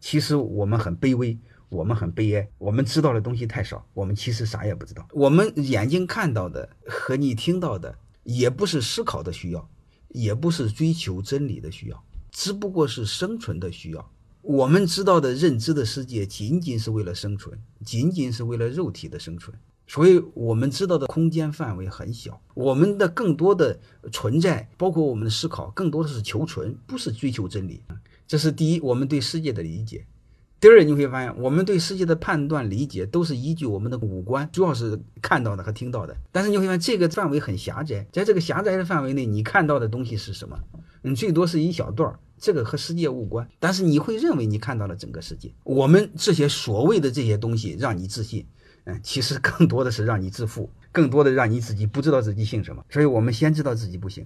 其实我们很卑微，我们很悲哀，我们知道的东西太少，我们其实啥也不知道。我们眼睛看到的和你听到的，也不是思考的需要，也不是追求真理的需要，只不过是生存的需要。我们知道的认知的世界，仅仅是为了生存，仅仅是为了肉体的生存。所以，我们知道的空间范围很小。我们的更多的存在，包括我们的思考，更多的是求存，不是追求真理。这是第一，我们对世界的理解。第二，你会发现，我们对世界的判断理解都是依据我们的五官，主要是看到的和听到的。但是你会发现，这个范围很狭窄，在这个狭窄的范围内，你看到的东西是什么？你最多是一小段儿。这个和世界无关，但是你会认为你看到了整个世界。我们这些所谓的这些东西让你自信，嗯，其实更多的是让你自负，更多的让你自己不知道自己姓什么。所以我们先知道自己不行。